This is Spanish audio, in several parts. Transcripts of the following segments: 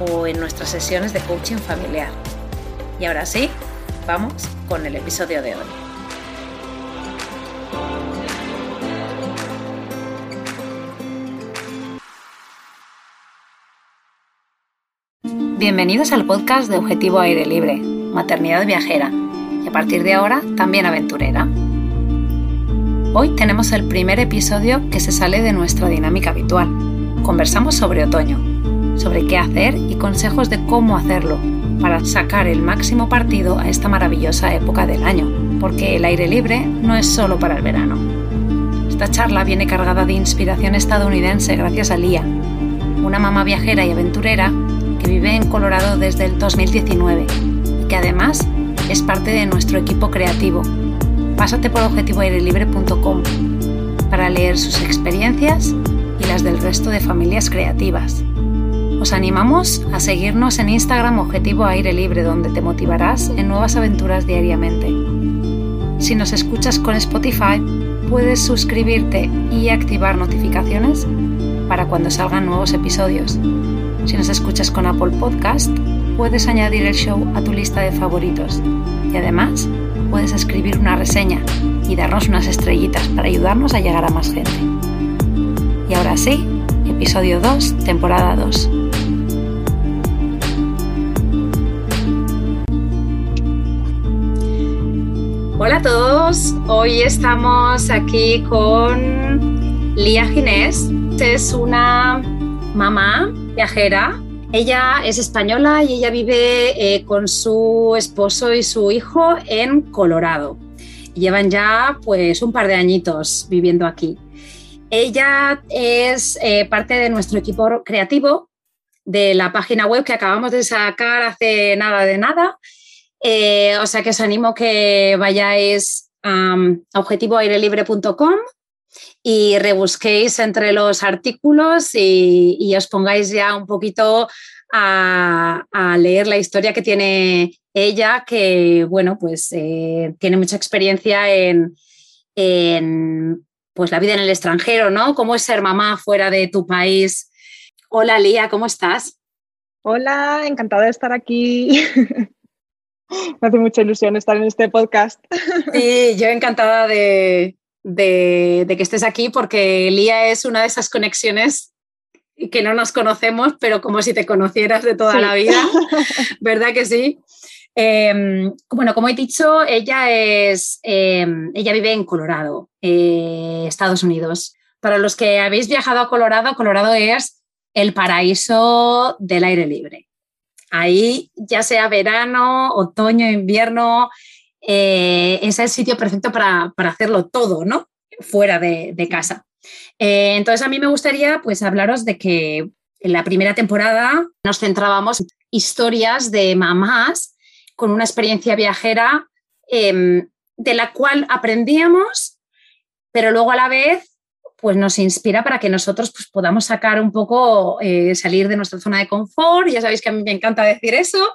o en nuestras sesiones de coaching familiar. Y ahora sí, vamos con el episodio de hoy. Bienvenidos al podcast de Objetivo Aire Libre, Maternidad Viajera, y a partir de ahora también aventurera. Hoy tenemos el primer episodio que se sale de nuestra dinámica habitual. Conversamos sobre otoño, sobre qué hacer y consejos de cómo hacerlo para sacar el máximo partido a esta maravillosa época del año, porque el aire libre no es solo para el verano. Esta charla viene cargada de inspiración estadounidense gracias a Lía, una mamá viajera y aventurera que vive en Colorado desde el 2019 y que además es parte de nuestro equipo creativo. Pásate por objetivoairelibre.com para leer sus experiencias y las del resto de familias creativas. Os animamos a seguirnos en Instagram Objetivo Aire Libre, donde te motivarás en nuevas aventuras diariamente. Si nos escuchas con Spotify, puedes suscribirte y activar notificaciones para cuando salgan nuevos episodios. Si nos escuchas con Apple Podcast, puedes añadir el show a tu lista de favoritos. Y además, puedes escribir una reseña y darnos unas estrellitas para ayudarnos a llegar a más gente. Y ahora sí, episodio 2, temporada 2. Hola a todos, hoy estamos aquí con Lía Ginés. Es una mamá viajera. Ella es española y ella vive eh, con su esposo y su hijo en Colorado. Llevan ya pues un par de añitos viviendo aquí. Ella es eh, parte de nuestro equipo creativo de la página web que acabamos de sacar hace nada de nada eh, o sea que os animo que vayáis a objetivoairelibre.com y rebusquéis entre los artículos y, os pongáis ya un poquito a, leer la historia que tiene ella, que bueno, pues eh, tiene mucha experiencia en, en, pues, la vida en el extranjero, ¿no? ¿Cómo es ser mamá fuera de tu país? Hola Lía, ¿cómo estás? Hola, encantada de estar aquí. Me hace mucha ilusión estar en este podcast. Sí, yo encantada de, que estés aquí porque Lía es una de esas conexiones que no nos conocemos, pero como si te conocieras de toda la vida, ¿verdad que sí? Em, bueno, como he dicho, ella, es, em, ella vive en Colorado, eh, Estados Unidos. Para los que habéis viajado a Colorado, Colorado es el paraíso del aire libre. Ahí, ya sea verano, otoño, invierno, eh, es el sitio perfecto para, hacerlo todo, ¿no? Fuera de, casa. Eh, entonces, a mí me gustaría pues hablaros de que en la primera temporada nos centrábamos en historias de mamás con una experiencia viajera em, de la cual aprendíamos, pero luego a la vez pues nos inspira para que nosotros pues, podamos sacar un poco, eh, salir de nuestra zona de confort. Ya sabéis que a mí me encanta decir eso.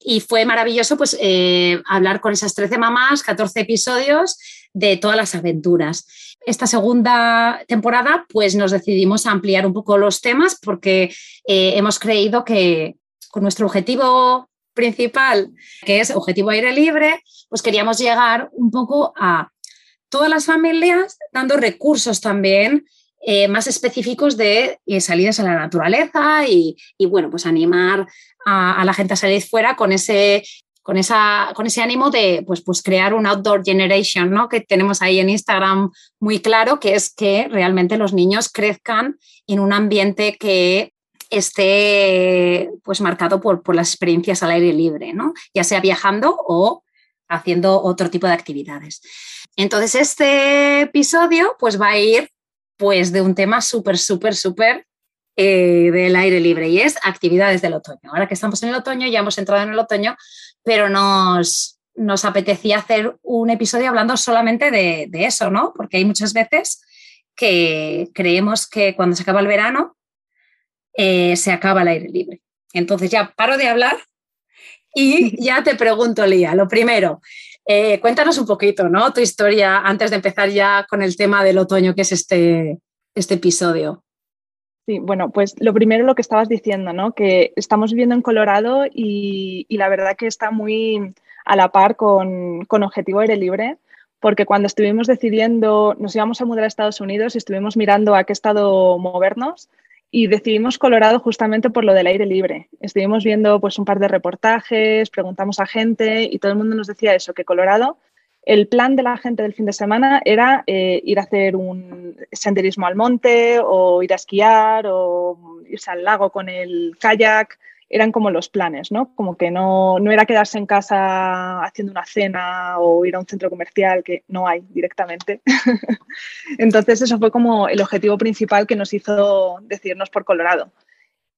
Y fue maravilloso pues, eh, hablar con esas 13 mamás, 14 episodios de todas las aventuras. Esta segunda temporada pues nos decidimos a ampliar un poco los temas porque eh, hemos creído que con nuestro objetivo principal, que es objetivo aire libre, pues queríamos llegar un poco a todas las familias, dando recursos también eh, más específicos de eh, salidas a la naturaleza y, bueno, pues animar a, la gente a salir fuera con ese, con esa, con ese ánimo de pues, pues crear un outdoor generation, ¿no? Que tenemos ahí en Instagram muy claro, que es que realmente los niños crezcan en un ambiente que esté pues marcado por, por las experiencias al aire libre, ¿no? Ya sea viajando o haciendo otro tipo de actividades. Entonces, este episodio pues va a ir pues de un tema súper, súper, súper eh, del aire libre y es actividades del otoño. Ahora que estamos en el otoño, ya hemos entrado en el otoño, pero nos, nos apetecía hacer un episodio hablando solamente de, eso, ¿no? Porque hay muchas veces que creemos que cuando se acaba el verano eh, se acaba el aire libre. Entonces ya paro de hablar y ya te pregunto, Lía, lo primero, eh, cuéntanos un poquito, ¿no? Tu historia antes de empezar ya con el tema del otoño, que es este, este episodio. Sí, bueno, pues lo primero lo que estabas diciendo, ¿no? Que estamos viviendo en Colorado y, la verdad que está muy a la par con, con Objetivo Aire Libre, porque cuando estuvimos decidiendo, nos íbamos a mudar a Estados Unidos y estuvimos mirando a qué estado movernos, y decidimos Colorado justamente por lo del aire libre. Estuvimos viendo pues un par de reportajes, preguntamos a gente y todo el mundo nos decía eso, que Colorado, el plan de la gente del fin de semana era eh, ir a hacer un senderismo al monte o ir a esquiar o irse al lago con el kayak eran como los planes, ¿no? Como que no, no era quedarse en casa haciendo una cena o ir a un centro comercial que no hay directamente. Entonces eso fue como el objetivo principal que nos hizo decidirnos por Colorado.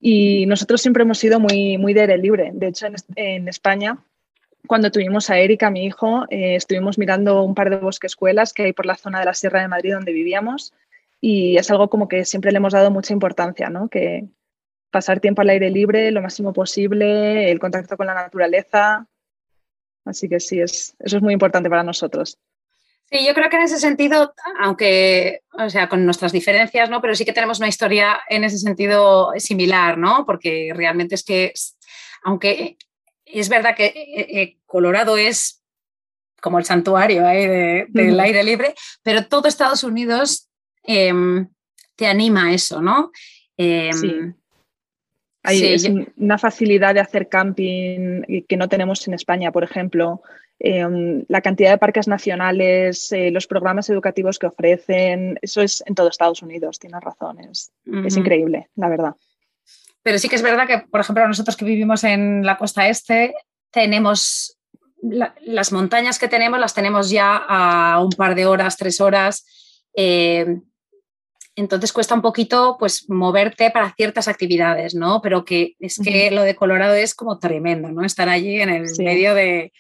Y nosotros siempre hemos sido muy, muy de aire libre. De hecho, en, España, cuando tuvimos a Erika, mi hijo, eh, estuvimos mirando un par de bosquescuelas que hay por la zona de la Sierra de Madrid donde vivíamos y es algo como que siempre le hemos dado mucha importancia, ¿no? Que, pasar tiempo al aire libre lo máximo posible, el contacto con la naturaleza. Así que sí, es, eso es muy importante para nosotros. Sí, yo creo que en ese sentido, aunque, o sea, con nuestras diferencias, ¿no? Pero sí que tenemos una historia en ese sentido similar, ¿no? Porque realmente es que, aunque es verdad que eh, eh, Colorado es como el santuario ¿eh? del aire libre, pero todo Estados Unidos em, te anima a eso, ¿no? Em, sí. Hay una facilidad de hacer camping que no tenemos en España, por ejemplo. Em, la cantidad de parques nacionales, eh, los programas educativos que ofrecen, eso es en todo Estados Unidos, tienes razones. Es increíble, la verdad. Pero sí que es verdad que, por ejemplo, nosotros que vivimos en la costa este, tenemos las montañas que tenemos, las tenemos ya a un par de horas, tres horas. Eh, entonces cuesta un poquito pues moverte para ciertas actividades, ¿no? Pero que es que lo de Colorado es como tremendo, ¿no? Estar allí en el medio de,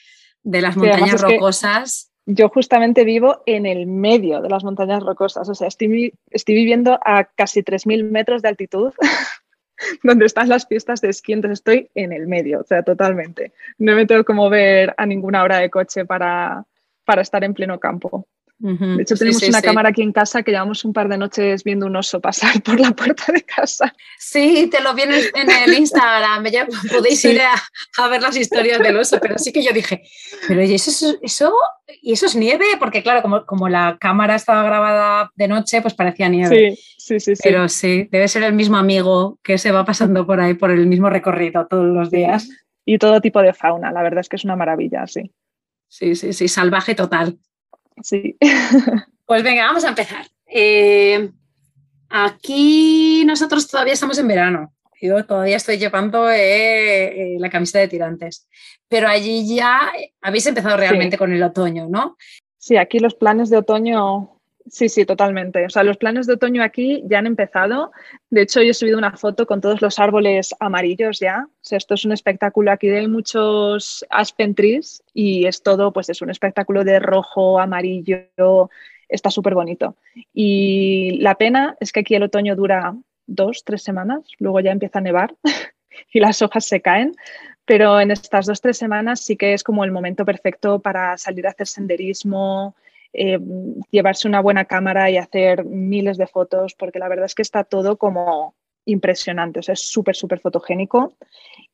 las montañas rocosas. Yo justamente vivo en el medio de las montañas rocosas, o sea, estoy, estoy viviendo a casi 3.000 metros de altitud, donde están las pistas de esquí, entonces estoy en el medio, o sea, totalmente. No me tengo que mover a ninguna hora de coche para, para estar en pleno campo. De hecho, tenemos una cámara aquí en casa que llevamos un par de noches viendo un oso pasar por la puerta de casa. Sí, te lo viene en el Instagram. Ya podéis ir a, ver las historias del oso, pero sí que yo dije, pero ¿y eso, eso, ¿y eso es nieve? Porque claro, como, como la cámara estaba grabada de noche, pues parecía nieve. Sí, sí, sí. Pero sí, debe ser el mismo amigo que se va pasando por ahí, por el mismo recorrido todos los días. Y todo tipo de fauna, la verdad es que es una maravilla, sí. Sí, sí, sí, salvaje total. Sí. Pues venga, vamos a empezar. Eh, aquí nosotros todavía estamos en verano. Yo todavía estoy llevando eh, eh, la camisa de tirantes. Pero allí ya habéis empezado realmente con el otoño, ¿no? Sí, aquí los planes de otoño Sí, sí, totalmente. O sea, los planes de otoño aquí ya han empezado. De hecho, yo he subido una foto con todos los árboles amarillos ya. O sea, esto es un espectáculo. Aquí hay muchos aspen trees y es todo, pues es un espectáculo de rojo, amarillo. Está súper bonito. Y la pena es que aquí el otoño dura dos, tres semanas. Luego ya empieza a nevar y las hojas se caen. Pero en estas dos, tres semanas sí que es como el momento perfecto para salir a hacer senderismo, eh, llevarse una buena cámara y hacer miles de fotos, porque la verdad es que está todo como impresionante, es súper, súper fotogénico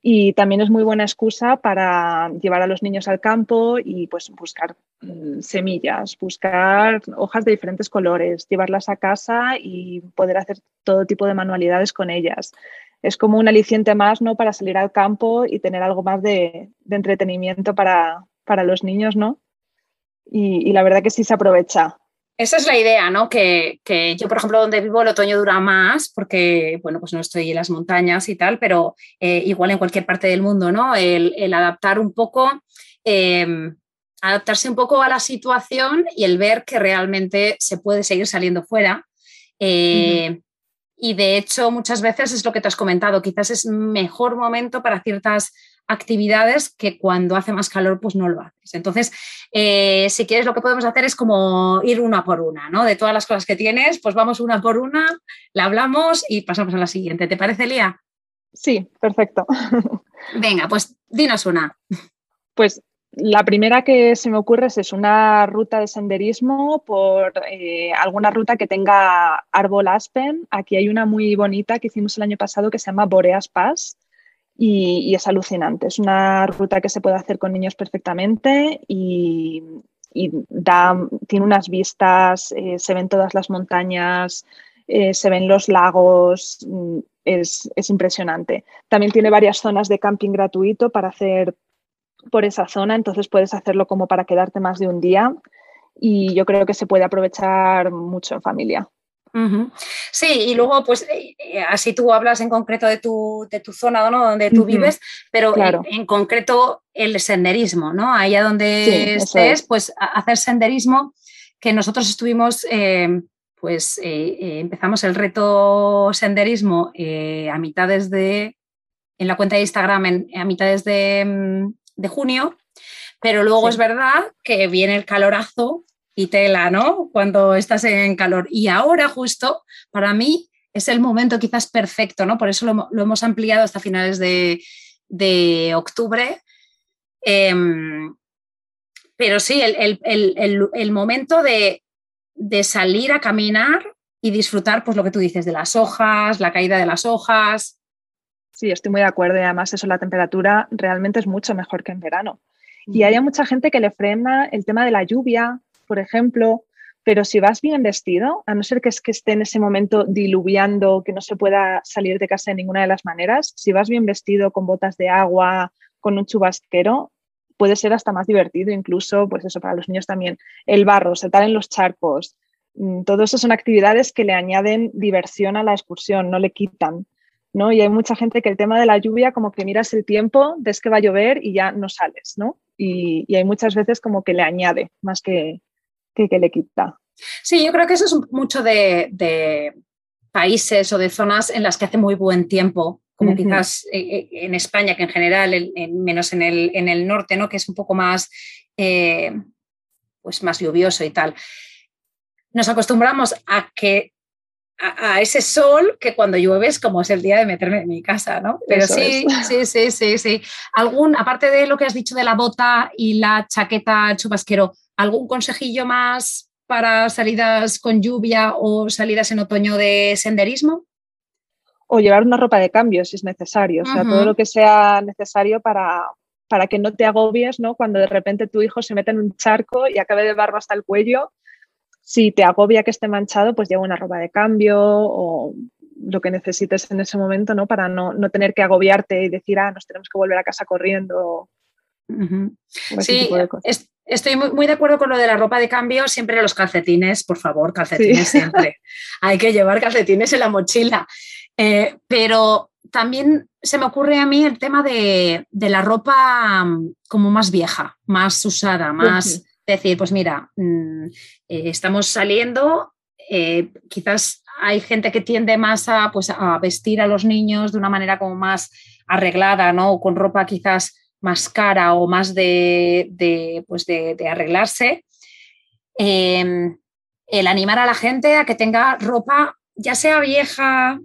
y también es muy buena excusa para llevar a los niños al campo y pues buscar mm, semillas, buscar hojas de diferentes colores, llevarlas a casa y poder hacer todo tipo de manualidades con ellas. Es como un aliciente más, ¿no? Para salir al campo y tener algo más de, entretenimiento para, los niños, ¿no? Y, y la verdad que sí se aprovecha. Esa es la idea, ¿no? Que, yo, por ejemplo, donde vivo el otoño dura más porque, bueno, pues no estoy en las montañas y tal, pero eh, igual en cualquier parte del mundo, ¿no? El, adaptar un poco, em, adaptarse un poco a la situación y el ver que realmente se puede seguir saliendo fuera. Eh, y de hecho, muchas veces es lo que te has comentado, quizás es mejor momento para ciertas actividades que cuando hace más calor pues no lo haces. Entonces, eh, si quieres lo que podemos hacer es como ir una por una, ¿no? De todas las cosas que tienes, pues vamos una por una, la hablamos y pasamos a la siguiente. ¿Te parece, Lía? Sí, perfecto. Venga, pues dinos una. Pues la primera que se me ocurre es una ruta de senderismo por eh, alguna ruta que tenga árbol aspen. Aquí hay una muy bonita que hicimos el año pasado que se llama Boreas Pass y, es alucinante. Es una ruta que se puede hacer con niños perfectamente y, da, tiene unas vistas, eh, se ven todas las montañas, eh, se ven los lagos, mm, es, es, impresionante. También tiene varias zonas de camping gratuito para hacer por esa zona, entonces puedes hacerlo como para quedarte más de un día y yo creo que se puede aprovechar mucho en familia. Sí, y luego, pues eh, eh, así tú hablas en concreto de tu, de tu zona ¿no? donde tú vives, pero en, concreto el senderismo, ¿no? Allá donde estés, pues hacer senderismo, que nosotros estuvimos, eh, pues empezamos el reto senderismo a mitades de, en la cuenta de Instagram, a mitades de, mm, de junio, pero luego es verdad que viene el calorazo y tela, ¿no? Cuando estás en calor. Y ahora justo, para mí, es el momento quizás perfecto, ¿no? Por eso lo, hemos ampliado hasta finales de, octubre. Em, pero sí, el, momento de, salir a caminar y disfrutar, pues lo que tú dices, de las hojas, la caída de las hojas. Sí, estoy muy de acuerdo y además eso, la temperatura realmente es mucho mejor que en verano. Y hay mucha gente que le frena el tema de la lluvia, por ejemplo, pero si vas bien vestido, a no ser que, es que esté en ese momento diluviando, que no se pueda salir de casa de ninguna de las maneras, si vas bien vestido con botas de agua, con un chubasquero, puede ser hasta más divertido, incluso, pues eso, para los niños también. El barro, saltar en los charcos, mm, todo eso son actividades que le añaden diversión a la excursión, no le quitan. ¿no? Y hay mucha gente que el tema de la lluvia, como que miras el tiempo, ves que va a llover y ya no sales, ¿no? Y, y hay muchas veces como que le añade más que, que, le quita. Sí, yo creo que eso es mucho de, países o de zonas en las que hace muy buen tiempo, como quizás eh, eh, en España, que en general, menos en el, en el, norte, ¿no? que es un poco más, eh, pues más lluvioso y tal. Nos acostumbramos a que a, ese sol que cuando llueve es como es el día de meterme en mi casa, ¿no? Pero sí, sí, sí, sí, sí. Algún, aparte de lo que has dicho de la bota y la chaqueta chubasquero, ¿Algún consejillo más para salidas con lluvia o salidas en otoño de senderismo? O llevar una ropa de cambio si es necesario, o sea, todo lo que sea necesario para, para que no te agobies, ¿no? Cuando de repente tu hijo se mete en un charco y acabe de barro hasta el cuello, si te agobia que esté manchado, pues lleva una ropa de cambio o lo que necesites en ese momento, ¿no? Para no, no tener que agobiarte y decir, ah, nos tenemos que volver a casa corriendo. Sí, Estoy muy, de acuerdo con lo de la ropa de cambio, siempre los calcetines, por favor, calcetines siempre. Hay que llevar calcetines en la mochila. Eh, pero también se me ocurre a mí el tema de, la ropa mm, como más vieja, más usada, más decir, pues mira, mm, eh, estamos saliendo, eh, quizás hay gente que tiende más a, pues, a vestir a los niños de una manera como más arreglada, ¿no? Con ropa quizás más cara o más de, pues de, arreglarse, em, el animar a la gente a que tenga ropa, ya sea vieja,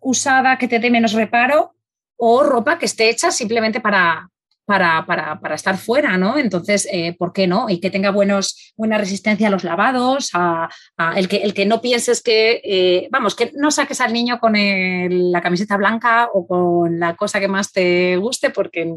usada, que te dé menos reparo, o ropa que esté hecha simplemente para, para, para, estar fuera, ¿no? Entonces, eh, ¿por qué no? Y que tenga buenos, buena resistencia a los lavados, a, el, que, el que no pienses que, eh, vamos, que no saques al niño con la camiseta blanca o con la cosa que más te guste, porque...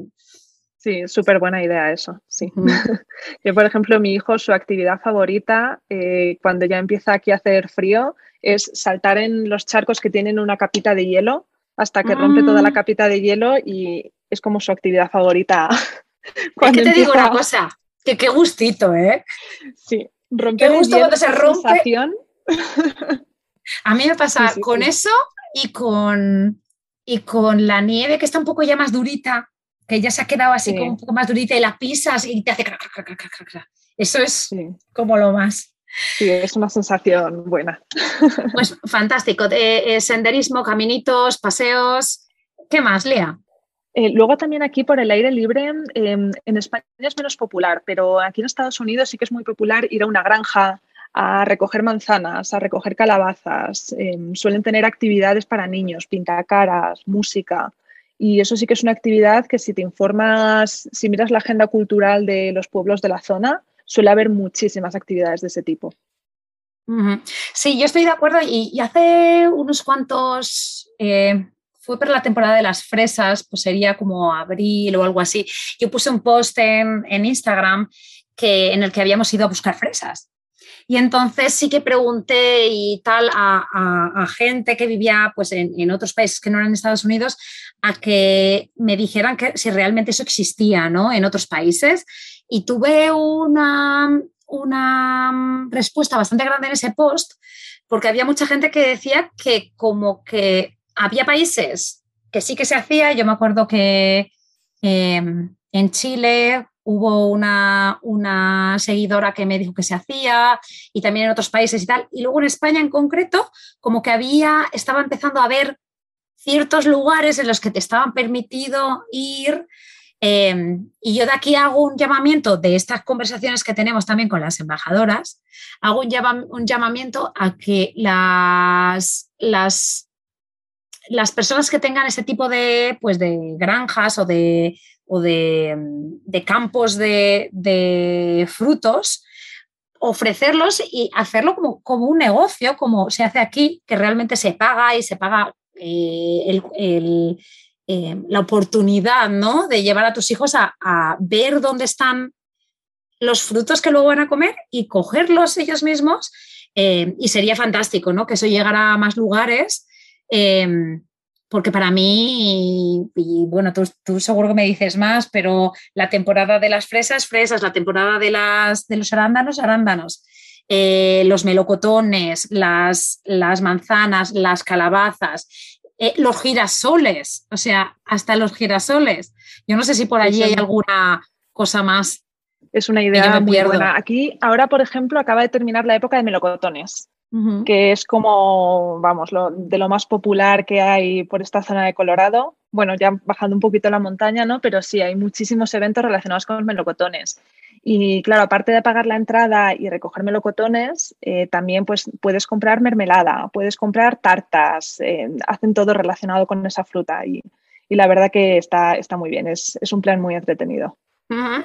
Sí, súper buena idea eso, sí. Yo, por ejemplo, mi hijo, su actividad favorita, eh, cuando ya empieza aquí a hacer frío, es saltar en los charcos que tienen una capita de hielo hasta que rompe toda la mm. capita de hielo y es como su actividad favorita. Es que te digo una cosa, que qué gustito, ¿eh? Sí, romper qué gusto cuando se rompe. A mí me pasa con eso y con, y con la nieve que está un poco ya más durita, que ya se ha quedado así como un poco más durita y la pisas y te hace Eso es como lo más. Sí, es una sensación buena. Pues fantástico. Eh, eh, senderismo, caminitos, paseos. ¿Qué más, Lea? Eh, luego también aquí por el aire libre, em, en España es menos popular, pero aquí en Estados Unidos sí que es muy popular ir a una granja a recoger manzanas, a recoger calabazas. Em, suelen tener actividades para niños, pintacaras, música. Y eso sí que es una actividad que si te informas, si miras la agenda cultural de los pueblos de la zona, suele haber muchísimas actividades de ese tipo. Sí, yo estoy de acuerdo y, hace unos cuantos, eh, fue por la temporada de las fresas, pues sería como abril o algo así, yo puse un post en, Instagram que, en el que habíamos ido a buscar fresas. Y entonces sí que pregunté y tal a, gente que vivía pues, en, en, otros países que no eran Estados Unidos a que me dijeran que si realmente eso existía ¿no? en otros países y tuve una, una respuesta bastante grande en ese post porque había mucha gente que decía que como que había países que sí que se hacía. Yo me acuerdo que em, en Chile hubo una, una, seguidora que me dijo que se hacía y también en otros países y tal. Y luego en España en concreto, como que había, estaba empezando a ver ciertos lugares en los que te estaban permitido ir Em, y yo de aquí hago un llamamiento de estas conversaciones que tenemos también con las embajadoras, hago un, llamamiento a que las, las, las, personas que tengan ese tipo de, pues de granjas o de, o de, campos de, frutos, ofrecerlos y hacerlo como, como, un negocio, como se hace aquí, que realmente se paga y se paga eh, eh, la oportunidad ¿no? de llevar a tus hijos a, ver dónde están los frutos que luego van a comer y cogerlos ellos mismos. Eh, y sería fantástico ¿no? que eso llegara a más lugares. Eh, porque para mí, y, bueno, tú, seguro que me dices más, pero la temporada de las fresas, fresas, la temporada de, las, de los arándanos, arándanos, los melocotones, las, las manzanas, las calabazas, eh, los girasoles, o sea, hasta los girasoles. Yo no sé si por allí hay alguna cosa más. Es una idea muy buena. Aquí, ahora, por ejemplo, acaba de terminar la época de melocotones, que es como, vamos, lo, de lo más popular que hay por esta zona de Colorado. Bueno, ya bajando un poquito la montaña, ¿no? Pero sí, hay muchísimos eventos relacionados con los melocotones. Y claro, aparte de pagar la entrada y recoger melocotones, eh, también pues, puedes comprar mermelada, puedes comprar tartas, eh, hacen todo relacionado con esa fruta y, la verdad que está, está muy bien, es, un plan muy entretenido.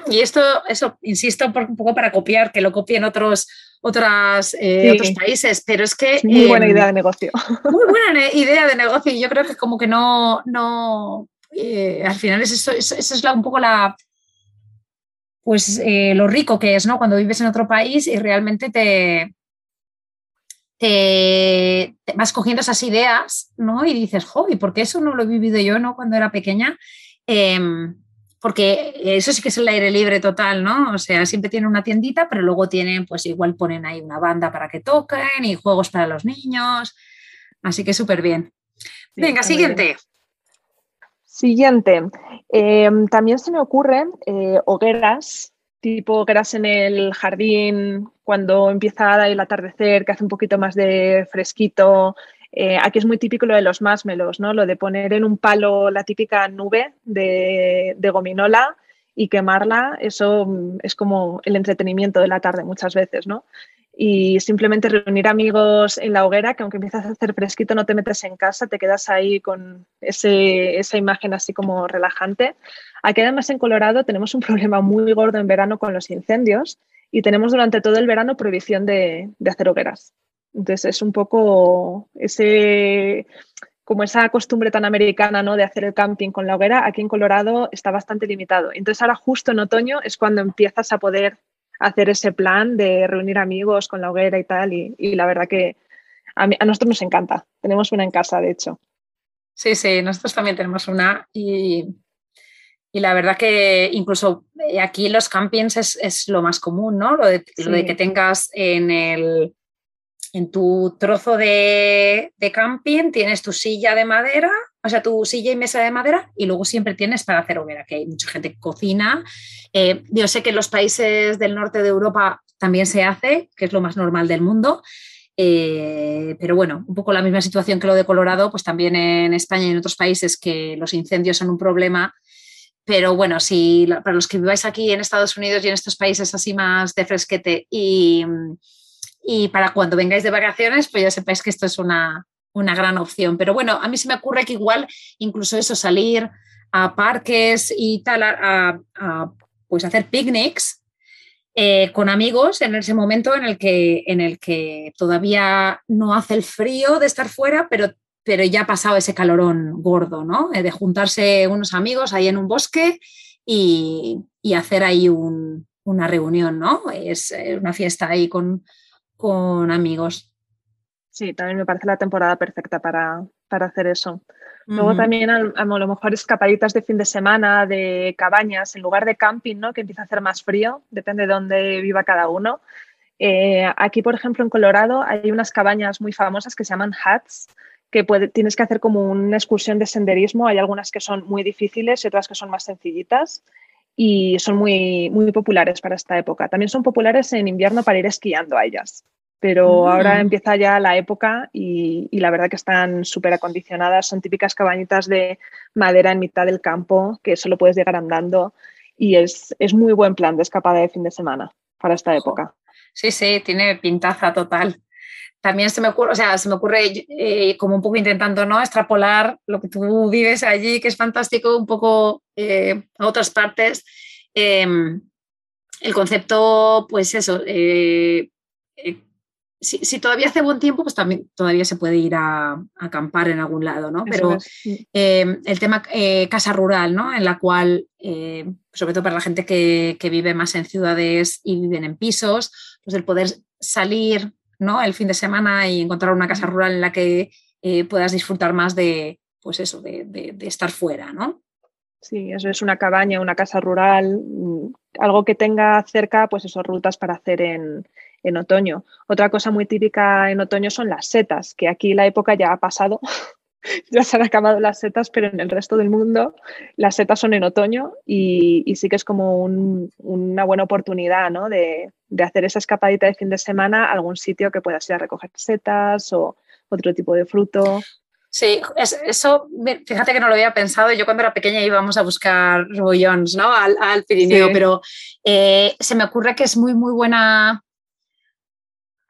Y esto, eso, insisto, un poco para copiar, que lo copien otros, otras, eh, otros países, pero es que... muy buena idea de negocio. Muy buena idea de negocio y yo creo que como que no, no al final es eso, eso, es un poco la, pues eh, lo rico que es, ¿no? Cuando vives en otro país y realmente te, te, vas cogiendo esas ideas, ¿no? Y dices, joder, ¿por qué eso no lo he vivido yo, ¿no? Cuando era pequeña. Em, porque eso sí que es el aire libre total, ¿no? O sea, siempre tienen una tiendita, pero luego tienen, pues igual ponen ahí una banda para que toquen y juegos para los niños. Así que súper bien. Venga, siguiente. Siguiente. Em, también se me ocurren eh, hogueras, tipo hogueras en el jardín, cuando empieza el atardecer, que hace un poquito más de fresquito. Eh, aquí es muy típico lo de los másmelos, ¿no? Lo de poner en un palo la típica nube de, de gominola y quemarla, eso es como el entretenimiento de la tarde muchas veces, ¿no? Y simplemente reunir amigos en la hoguera, que aunque empiezas a hacer fresquito no te metes en casa, te quedas ahí con ese, esa imagen así como relajante. Aquí además en Colorado tenemos un problema muy gordo en verano con los incendios y tenemos durante todo el verano prohibición de, de hacer hogueras. Entonces es un poco ese como esa costumbre tan americana ¿no? de hacer el camping con la hoguera, aquí en Colorado está bastante limitado. Entonces ahora justo en otoño es cuando empiezas a poder hacer ese plan de reunir amigos con la hoguera y tal. Y, la verdad que a, a, nosotros nos encanta. Tenemos una en casa, de hecho. Sí, sí, nosotros también tenemos una y, y la verdad que incluso eh, aquí los campings es, es lo más común, ¿no? Lo de, lo de que tengas en el en tu trozo de, camping tienes tu silla de madera, o sea, tu silla y mesa de madera, y luego siempre tienes para hacer hoguera, que hay mucha gente que cocina. Eh, yo sé que en los países del norte de Europa también se hace, que es lo más normal del mundo. Eh, pero bueno, un poco la misma situación que lo de Colorado, pues también en España y en otros países que los incendios son un problema. Pero bueno, si para los que viváis aquí en Estados Unidos y en estos países así más de fresquete y, y para cuando vengáis de vacaciones, pues ya sepáis que esto es una, gran opción. Pero bueno, a mí se me ocurre que igual incluso eso, salir a parques y tal, a, pues hacer picnics eh, con amigos en ese momento en el, que, en el que todavía no hace el frío de estar fuera, pero, pero ya ha pasado ese calorón gordo, ¿no? Eh, de juntarse unos amigos ahí en un bosque y, y hacer ahí una reunión, ¿no? Es eh, una fiesta ahí con, con amigos. Sí, también me parece la temporada perfecta para, hacer eso. Luego también a, lo mejor escapaditas de fin de semana, de cabañas, en lugar de camping, ¿no? que empieza a hacer más frío, depende de dónde viva cada uno. Eh, aquí, por ejemplo, en Colorado hay unas cabañas muy famosas que se llaman huts, que tienes que hacer como una excursión de senderismo. Hay algunas que son muy difíciles y otras que son más sencillitas y son muy, muy populares para esta época. También son populares en invierno para ir esquiando a ellas pero ahora mm. empieza ya la época y, la verdad que están súper acondicionadas, son típicas cabañitas de madera en mitad del campo que solo puedes llegar andando y es, muy buen plan de escapada de fin de semana para esta época. Sí, sí, tiene pintaza total. También se me ocurre, o sea, se me ocurre eh, como un poco intentando ¿no? extrapolar lo que tú vives allí, que es fantástico, un poco eh, a otras partes. Em, el concepto, pues eso, eh, si, todavía hace buen tiempo, pues también todavía se puede ir a, acampar en algún lado, ¿no? Pero eh, el tema eh, casa rural, ¿no? En la cual, eh, sobre todo para la gente que, vive más en ciudades y viven en pisos, pues el poder salir, ¿no? El fin de semana y encontrar una casa rural en la que puedas disfrutar más de, pues eso, de, estar fuera, ¿no? Sí, eso es una cabaña, una casa rural, mm, algo que tenga cerca, pues eso, rutas para hacer en, en otoño. Otra cosa muy típica en otoño son las setas, que aquí la época ya ha pasado, ya se han acabado las setas, pero en el resto del mundo las setas son en otoño y, sí que es como una buena oportunidad ¿no? de, hacer esa escapadita de fin de semana a algún sitio que puedas ir a recoger setas o otro tipo de fruto. Sí, eso, fíjate que no lo había pensado. Yo cuando era pequeña íbamos a buscar rebollons, ¿no? Al, Pirineo, pero eh, se me ocurre que es muy, muy buena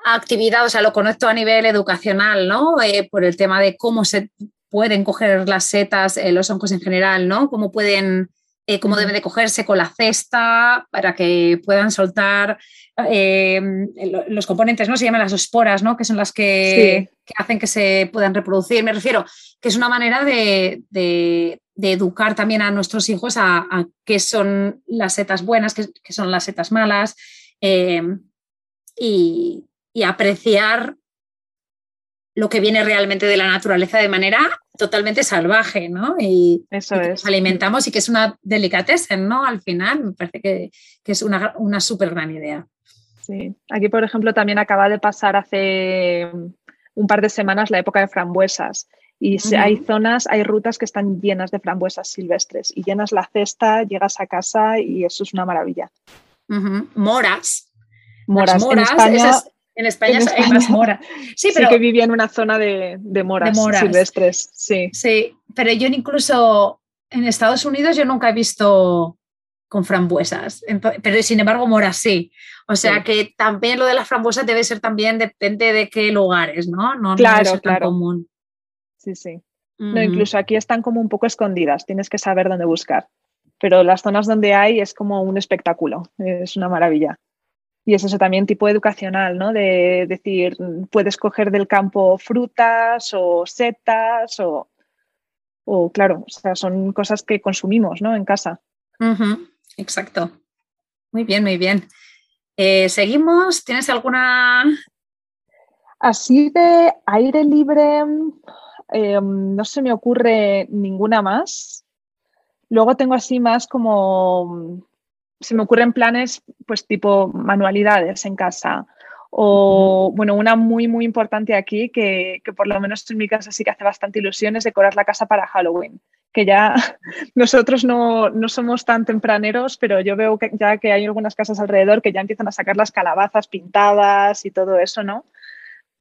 actividad, o sea, lo conecto a nivel educacional, ¿no? Eh, por el tema de cómo se pueden coger las setas, eh, los hongos en general, ¿no? Cómo pueden, eh, cómo deben de cogerse con la cesta para que puedan soltar los componentes, ¿no? Se llaman las esporas, ¿no? Que son las que, hacen que se puedan reproducir. Me refiero que es una manera de, educar también a nuestros hijos a, qué son las setas buenas, qué, qué son las setas malas. y, y apreciar lo que viene realmente de la naturaleza de manera totalmente salvaje, ¿no? Y, Eso es. alimentamos y que es una delicatessen, ¿no? Al final, me parece que, es una, una súper gran idea. Sí, aquí por ejemplo también acaba de pasar hace un par de semanas la época de frambuesas y hay zonas, hay rutas que están llenas de frambuesas silvestres y llenas la cesta, llegas a casa y eso es una maravilla. Moras. Moras. moras en España, hay más mora. Sí, pero, que vivía en una zona de, moras, silvestres. Sí. sí, pero yo incluso en Estados Unidos yo nunca he visto con frambuesas, pero sin embargo mora sí. O sea que también lo de las frambuesas debe ser también, depende de qué lugares, ¿no? No, claro, claro. común. Sí, sí. No, incluso aquí están como un poco escondidas, tienes que saber dónde buscar. Pero las zonas donde hay es como un espectáculo, es una maravilla. Y es eso también tipo educacional, ¿no? De decir, puedes coger del campo frutas o setas o, o claro, o sea, son cosas que consumimos, ¿no? En casa. Exacto. Muy bien, muy bien. Eh, ¿Seguimos? ¿Tienes alguna...? Así de aire libre, em, no se me ocurre ninguna más. Luego tengo así más como, se me ocurren planes pues tipo manualidades en casa. O, bueno, una muy, muy importante aquí, que, que, por lo menos en mi casa sí que hace bastante ilusión, es decorar la casa para Halloween que ya nosotros no, somos tan tempraneros, pero yo veo que ya que hay algunas casas alrededor que ya empiezan a sacar las calabazas pintadas y todo eso, ¿no?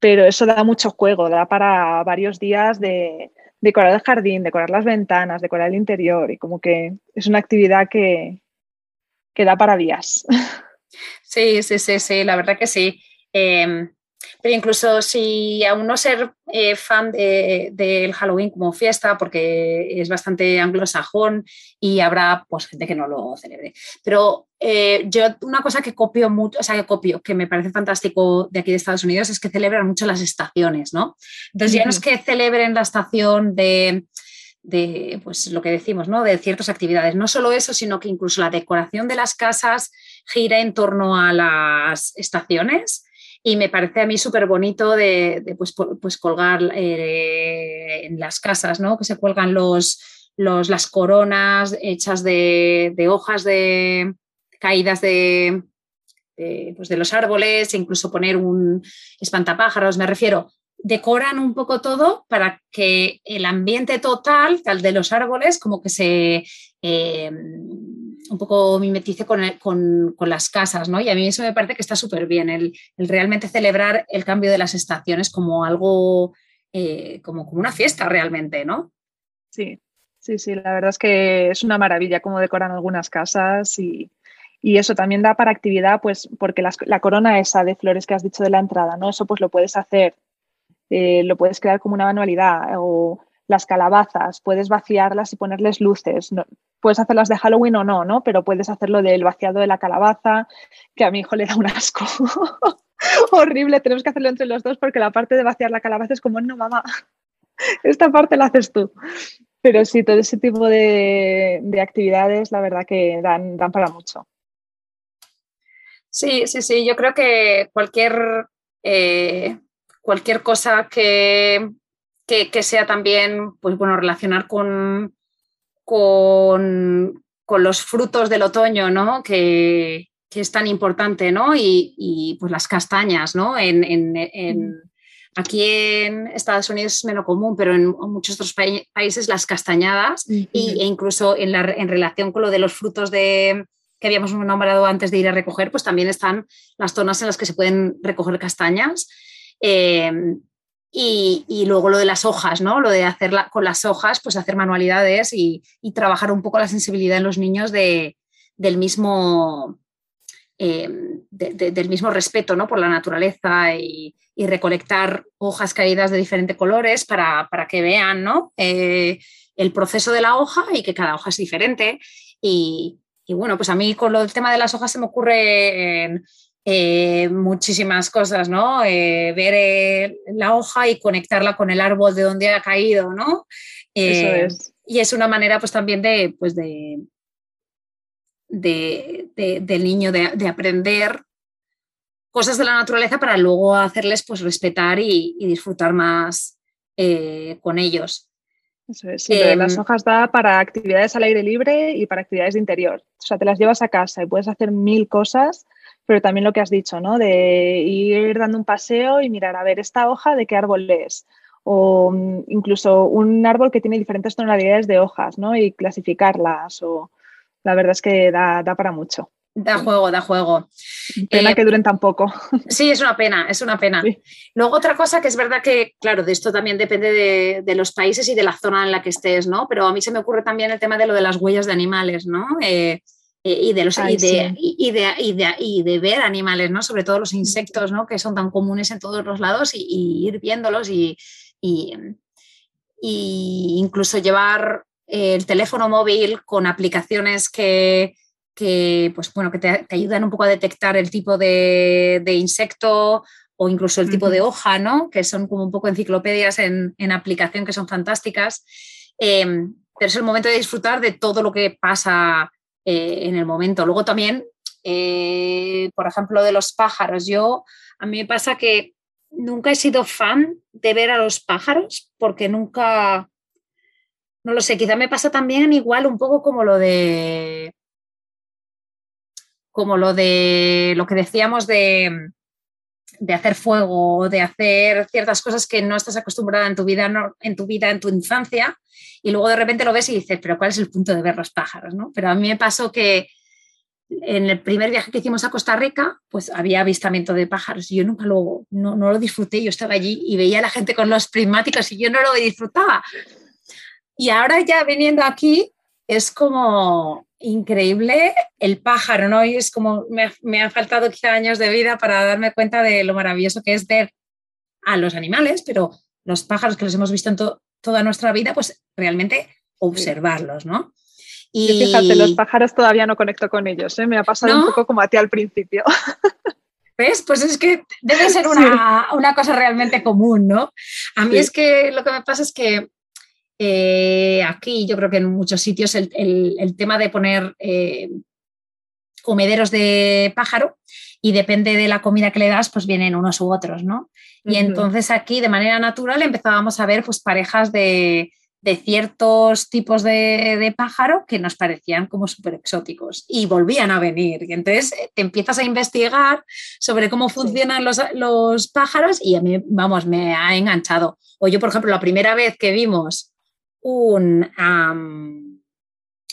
Pero eso da mucho juego, da para varios días de decorar el jardín, decorar las ventanas, decorar el interior y como que es una actividad que, que da para días. Sí, sí, sí, sí, la verdad que sí. Em, pero incluso si aún no ser eh, fan del Halloween como fiesta, porque es bastante anglosajón y habrá pues, gente que no lo celebre. Pero eh, yo una cosa que copio mucho, o sea, que copio, que me parece fantástico de aquí de Estados Unidos, es que celebran mucho las estaciones, ¿no? Entonces ya no es que celebren la estación de de pues lo que decimos, ¿no? De ciertas actividades. No solo eso, sino que incluso la decoración de las casas gira en torno a las estaciones y me parece a mí súper bonito de, pues, pues, colgar eh, en las casas, ¿no? Que se cuelgan los, los las coronas hechas de, hojas de caídas de, pues de los árboles, e incluso poner un espantapájaros, me refiero, decoran un poco todo para que el ambiente total, tal de los árboles, como que se eh, un poco mimetice con, con, las casas, ¿no? Y a mí eso me parece que está súper bien, el, realmente celebrar el cambio de las estaciones como algo, eh, como, como una fiesta realmente, ¿no? Sí, sí, sí, la verdad es que es una maravilla cómo decoran algunas casas y, y eso también da para actividad, pues porque la corona esa de flores que has dicho de la entrada, ¿no? Eso pues lo puedes hacer, eh, lo puedes crear como una manualidad o las calabazas, puedes vaciarlas y ponerles luces puedes hacerlas de Halloween o no, ¿no? Pero puedes hacerlo del vaciado de la calabaza, que a mi hijo le da un asco. Horrible, tenemos que hacerlo entre los dos porque la parte de vaciar la calabaza es como, no, mamá, esta parte la haces tú. Pero sí, todo ese tipo de, actividades, la verdad que dan, dan para mucho. Sí, sí, sí, yo creo que cualquier, eh, cualquier cosa que, que, sea también, pues bueno, relacionar con, con, los frutos del otoño, ¿no? Que, es tan importante, ¿no? Y, pues las castañas, ¿no? En, mm. aquí en Estados Unidos es menos común, pero en muchos otros países las castañadas e incluso en, la, en relación con lo de los frutos de, que habíamos nombrado antes de ir a recoger, pues también están las zonas en las que se pueden recoger castañas. Eh, y, luego lo de las hojas, ¿no? Lo de hacer con las hojas, pues hacer manualidades y, trabajar un poco la sensibilidad en los niños de, del, mismo, eh, del mismo respeto ¿no? por la naturaleza y, recolectar hojas caídas de diferentes colores para, que vean ¿no? Eh, el proceso de la hoja y que cada hoja es diferente. Y, bueno, pues a mí con lo del tema de las hojas se me ocurre eh, muchísimas cosas, ¿no? Eh, ver eh, la hoja y conectarla con el árbol de donde ha caído, ¿no? Eso es. Y es una manera, pues también de, pues de, del niño de, aprender cosas de la naturaleza para luego hacerles, pues, respetar y, disfrutar más con ellos. Eso es, sí, las em, hojas da para actividades al aire libre y para actividades de interior. O sea, te las llevas a casa y puedes hacer mil cosas pero también lo que has dicho, ¿no? De ir dando un paseo y mirar, a ver, esta hoja de qué árbol es. O mm, incluso un árbol que tiene diferentes tonalidades de hojas, ¿no? Y clasificarlas. O la verdad es que da, para mucho. Da juego, da juego. Pena eh, que duren tan poco. Sí, es una pena, es una pena. Luego otra cosa que es verdad que, claro, de esto también depende de, los países y de la zona en la que estés, ¿no? Pero a mí se me ocurre también el tema de lo de las huellas de animales, ¿no? Eh, y, de los, y, de, y, de, y, de, ver animales, ¿no? sobre todo los insectos, ¿no? que son tan comunes en todos los lados y, ir viéndolos y, incluso llevar el teléfono móvil con aplicaciones que, que, pues, bueno, que te, ayudan un poco a detectar el tipo de, insecto o incluso el tipo de hoja, ¿no? que son como un poco enciclopedias en, aplicación que son fantásticas. Em, pero es el momento de disfrutar de todo lo que pasa eh, en el momento. Luego también, eh, por ejemplo, de los pájaros. Yo, a mí me pasa que nunca he sido fan de ver a los pájaros porque nunca, no lo sé, quizá me pasa también igual un poco como lo de como lo de lo que decíamos de, de hacer fuego, de hacer ciertas cosas que no estás acostumbrada en tu vida, en tu vida, en tu infancia, y luego de repente lo ves y dices, pero ¿cuál es el punto de ver los pájaros? ¿no? Pero a mí me pasó que en el primer viaje que hicimos a Costa Rica, pues había avistamiento de pájaros y yo nunca lo, no, no lo disfruté, yo estaba allí y veía a la gente con los prismáticos y yo no lo disfrutaba. Y ahora ya viniendo aquí, es como increíble el pájaro, ¿no? Y es como me, me han faltado quizá años de vida para darme cuenta de lo maravilloso que es ver a los animales, pero los pájaros que los hemos visto en toda nuestra vida, pues realmente observarlos, ¿no? Y fíjate, los pájaros todavía no conecto con ellos, ¿eh? me ha pasado un poco como a ti al principio. ¿Ves? Pues es que debe ser una, una cosa realmente común, ¿no? A mí es que lo que me pasa es que eh, aquí yo creo que en muchos sitios el, tema de poner eh, comederos de pájaro y depende de la comida que le das, pues vienen unos u otros, ¿no? Y entonces aquí de manera natural empezábamos a ver pues parejas de, ciertos tipos de, pájaro que nos parecían como súper exóticos y volvían a venir. Y entonces eh, te empiezas a investigar sobre cómo funcionan los, los, pájaros y a mí, vamos, me ha enganchado. O yo, por ejemplo, la primera vez que vimos un,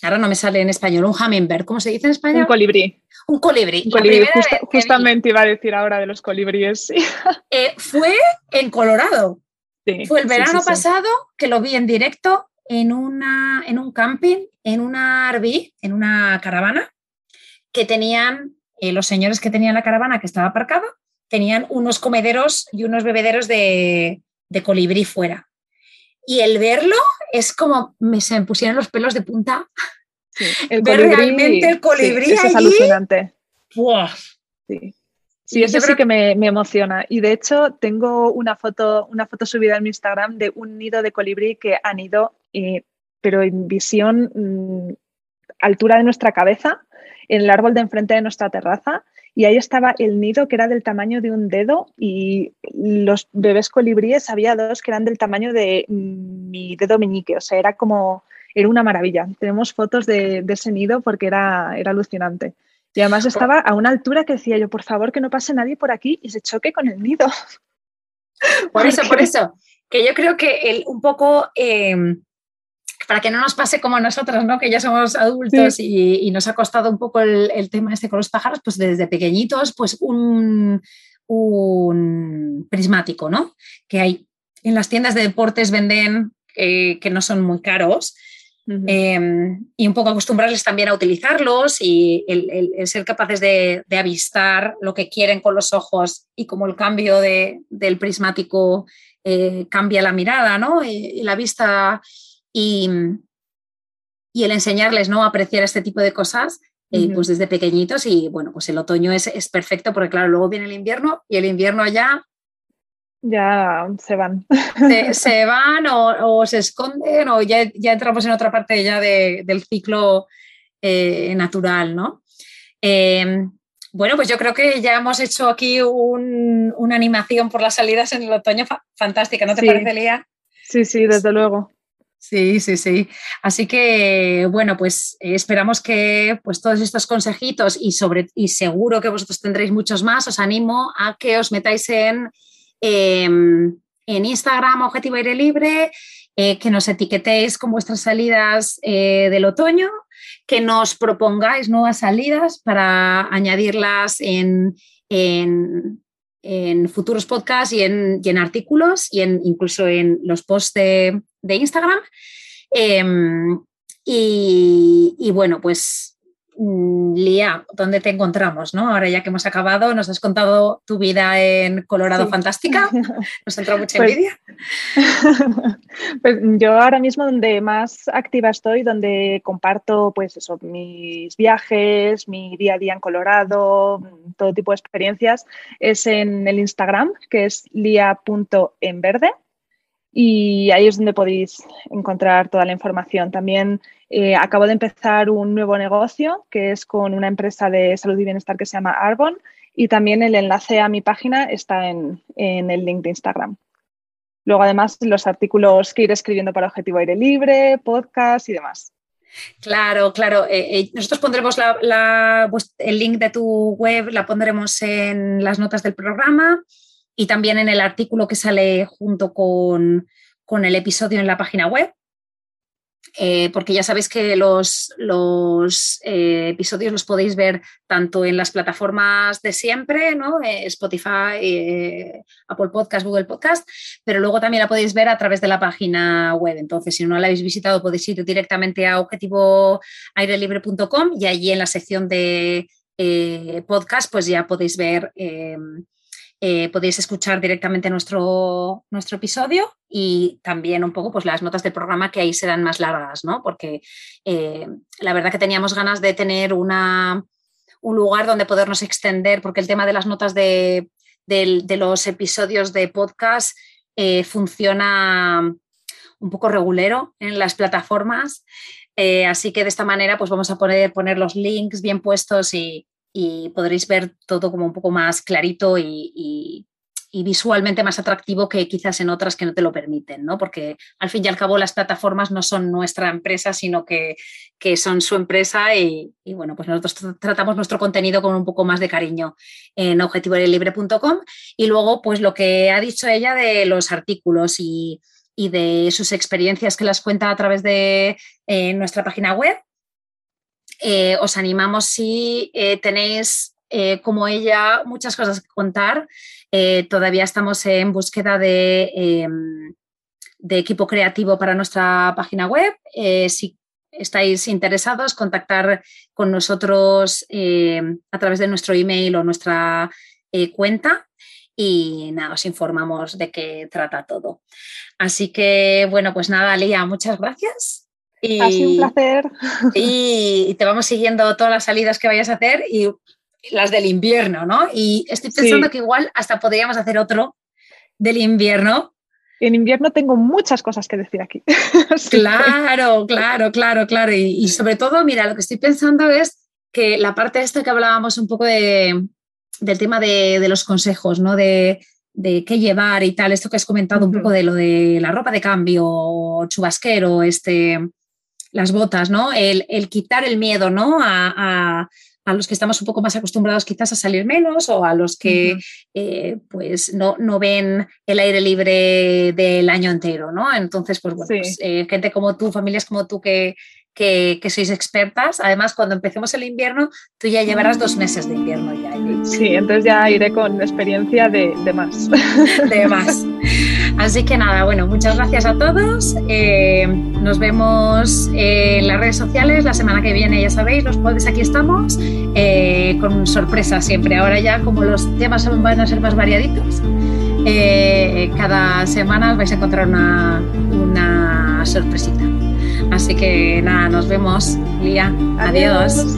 ahora no me sale en español, un hummingbird, ¿cómo se dice en español? Un colibrí. Un colibrí. justamente iba a decir ahora de los colibríes. Eh, fue en Colorado. fue el verano pasado que lo vi en directo en, una, en un camping, en una RV, en una caravana, que tenían, eh, los señores que tenían la caravana que estaba aparcada, tenían unos comederos y unos bebederos de, de colibrí fuera. Y el verlo es como me, se me pusieron los pelos de punta. el Ver realmente el colibrí es alucinante. Sí. Sí, eso sí que me, emociona. Y de hecho, tengo una foto, una foto subida en mi Instagram de un nido de colibrí que han ido, eh, pero en visión mm, altura de nuestra cabeza, en el árbol de enfrente de nuestra terraza y ahí estaba el nido que era del tamaño de un dedo y los bebés colibríes había dos que eran del tamaño de mi dedo meñique, o sea, era como, era una maravilla. Tenemos fotos de, ese nido porque era, era alucinante. Y además estaba a una altura que decía yo, por favor, que no pase nadie por aquí y se choque con el nido. Por eso, por eso, que yo creo que el, un poco... Em, para que no nos pase como a nosotros, ¿no? que ya somos adultos y, nos ha costado un poco el, tema este con los pájaros, pues desde pequeñitos, pues un, prismático, ¿no? Que hay en las tiendas de deportes venden eh, que no son muy caros. Em, y un poco acostumbrarles también a utilizarlos y el, ser capaces de, avistar lo que quieren con los ojos y como el cambio del prismático eh, cambia la mirada, ¿no? y la vista y, el enseñarles ¿no? a apreciar este tipo de cosas, eh, pues desde pequeñitos y bueno, pues el otoño es, perfecto porque claro, luego viene el invierno y el invierno allá... Ya se van. Se, van o, se esconden o ya, ya, entramos en otra parte ya del ciclo eh, natural, ¿no? Em, bueno, pues yo creo que ya hemos hecho aquí una animación por las salidas en el otoño fantástica, ¿no te parece, Lía? Sí, sí, desde luego. Sí, sí, sí. Así que, bueno, pues eh, esperamos que pues, todos estos consejitos y, sobre, y seguro que vosotros tendréis muchos más, os animo a que os metáis en, em, en Instagram Objetivo Aire Libre, eh, que nos etiquetéis con vuestras salidas eh, del otoño, que nos propongáis nuevas salidas para añadirlas en, en, futuros podcasts y en, y en artículos y en, incluso en los posts de de Instagram. Em, y, bueno, pues mm, Lía, ¿dónde te encontramos? ¿no? Ahora ya que hemos acabado, nos has contado tu vida en Colorado fantástica, nos entró mucha pues envidia. Pues, yo ahora mismo donde más activa estoy, donde comparto pues eso, mis viajes, mi día a día en Colorado, todo tipo de experiencias, es en el Instagram, que es lia.enverde y ahí es donde podéis encontrar toda la información. También eh, acabo de empezar un nuevo negocio que es con una empresa de salud y bienestar que se llama Arbon y también el enlace a mi página está en, el link de Instagram. Luego, además, los artículos que iré escribiendo para Objetivo Aire Libre, podcast y demás. Claro, claro. Eh, eh, nosotros pondremos el link de tu web, la pondremos en las notas del programa y también en el artículo que sale junto con, el episodio en la página web. Eh, porque ya sabéis que los, los eh, episodios los podéis ver tanto en las plataformas de siempre, ¿no? Eh, Spotify, Apple Podcast, Google Podcast, pero luego también la podéis ver a través de la página web. Entonces, si no la habéis visitado, podéis ir directamente a objetivoairelibre.com y allí en la sección de podcast, pues ya podéis ver eh, podéis escuchar directamente nuestro, nuestro episodio y también un poco pues, las notas del programa que ahí serán más largas, ¿no? Porque eh, la verdad que teníamos ganas de tener una, un lugar donde podernos extender, porque el tema de las notas de, los episodios de podcast eh, funciona un poco regulero en las plataformas. así que de esta manera pues vamos a poder poner los links bien puestos y, y podréis ver todo como un poco más clarito y, visualmente más atractivo que quizás en otras que no te lo permiten, ¿no? Porque al fin y al cabo las plataformas no son nuestra empresa, sino que, son su empresa y, bueno, pues nosotros tratamos nuestro contenido con un poco más de cariño en objetivoairelibre.com y luego pues lo que ha dicho ella de los artículos y, de sus experiencias que las cuenta a través de eh, nuestra página web, eh, os animamos si eh, tenéis eh, como ella muchas cosas que contar. todavía estamos en búsqueda de, em, de, equipo creativo para nuestra página web. si estáis interesados, contactar con nosotros a través de nuestro email o nuestra cuenta y nada, os informamos de qué trata todo. Así que, bueno, pues nada, Lía, muchas gracias. Y, ha sido un placer. Y te vamos siguiendo todas las salidas que vayas a hacer y las del invierno, ¿no? Y estoy pensando que igual hasta podríamos hacer otro del invierno. En invierno tengo muchas cosas que decir aquí. claro, claro, claro, claro. Y, sobre todo, mira, lo que estoy pensando es que la parte esta que hablábamos un poco de, del tema de, los consejos, ¿no? De, de qué llevar y tal, esto que has comentado un poco de lo de la ropa de cambio, chubasquero, este, las botas, ¿no? El, quitar el miedo, ¿no? A, los que estamos un poco más acostumbrados quizás a salir menos o a los que eh, pues no, no, ven el aire libre del año entero, ¿no? Entonces, pues bueno, pues, eh, gente como tú, familias como tú que, que, sois expertas. Además, cuando empecemos el invierno, tú ya llevarás dos meses de invierno ya. Sí, entonces ya iré con experiencia de, de más. De más. Así que nada, bueno, muchas gracias a todos. Eh, nos vemos en las redes sociales la semana que viene, ya sabéis, los jueves aquí estamos, eh, con sorpresas siempre. Ahora ya, como los temas van a ser más variaditos, eh, cada semana vais a encontrar una, una sorpresita. Así que nada, nos vemos. Lía, adiós.